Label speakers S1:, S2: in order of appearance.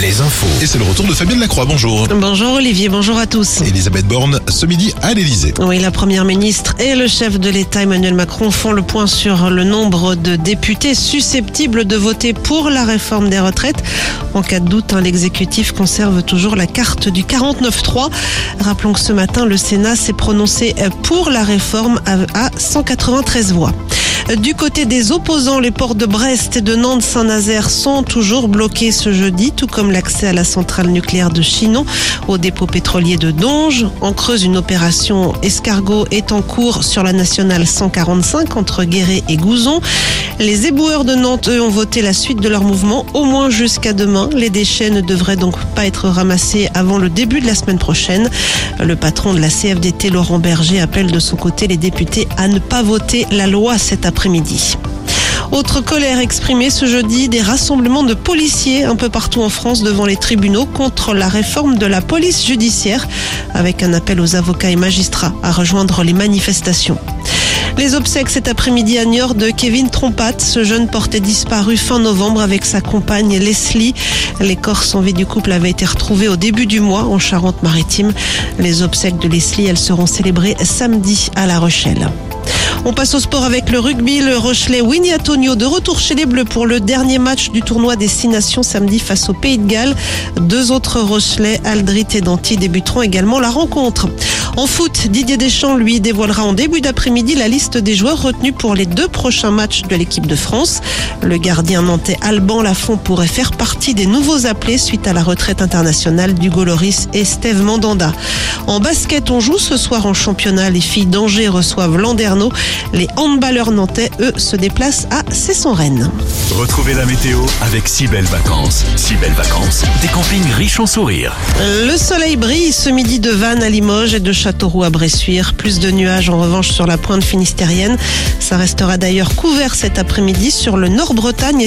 S1: les infos.
S2: Et c'est le retour de Fabienne Lacroix, bonjour.
S3: Bonjour Olivier, bonjour à tous.
S2: Elisabeth Borne, ce midi à l'Elysée.
S3: Oui, la première ministre et le chef de l'État Emmanuel Macron font le point sur le nombre de députés susceptibles de voter pour la réforme des retraites. En cas de doute, hein, l'exécutif conserve toujours la carte du 49-3. Rappelons que ce matin, le Sénat s'est prononcé pour la réforme à 193 voix. Du côté des opposants, les ports de Brest et de Nantes-Saint-Nazaire sont toujours bloqués ce jeudi, tout comme l'accès à la centrale nucléaire de Chinon, au dépôt pétrolier de Donge. En Creuse, une opération escargot est en cours sur la nationale 145 entre Guéret et Gouzon. Les éboueurs de Nantes, eux, ont voté la suite de leur mouvement, au moins jusqu'à demain. Les déchets ne devraient donc pas être ramassés avant le début de la semaine prochaine. Le patron de la CFDT, Laurent Berger, appelle de son côté les députés à ne pas voter la loi cet après après-midi. Autre colère exprimée ce jeudi, des rassemblements de policiers un peu partout en France devant les tribunaux contre la réforme de la police judiciaire, avec un appel aux avocats et magistrats à rejoindre les manifestations. Les obsèques cet après-midi à Niort de Kevin Trompat. Ce jeune portait disparu fin novembre avec sa compagne Leslie. Les corps sans vie du couple avaient été retrouvés au début du mois en Charente-Maritime. Les obsèques de Leslie, elles seront célébrées samedi à La Rochelle. On passe au sport avec le rugby. Le Rochelet Winnie Antonio de retour chez les Bleus pour le dernier match du tournoi des Six Nations samedi face au Pays de Galles. Deux autres Rochelais, Aldrit et Danty, débuteront également la rencontre. En foot, Didier Deschamps, lui, dévoilera en début d'après-midi la liste des joueurs retenus pour les deux prochains matchs de l'équipe de France. Le gardien nantais Alban Lafont pourrait faire partie des nouveaux appelés suite à la retraite internationale du Loris et Steve Mandanda. En basket, on joue ce soir en championnat. Les filles d'Angers reçoivent Landerneau. Les handballeurs nantais, eux, se déplacent à Cesson-Rennes.
S1: Retrouvez la météo avec si belles vacances. Si belles vacances, des campings riches en sourires.
S3: Le soleil brille ce midi de Vannes à Limoges et de Châteauroux à Bressuire. Plus de nuages en revanche sur la pointe finistérienne. Ça restera d'ailleurs couvert cet après-midi sur le Nord-Bretagne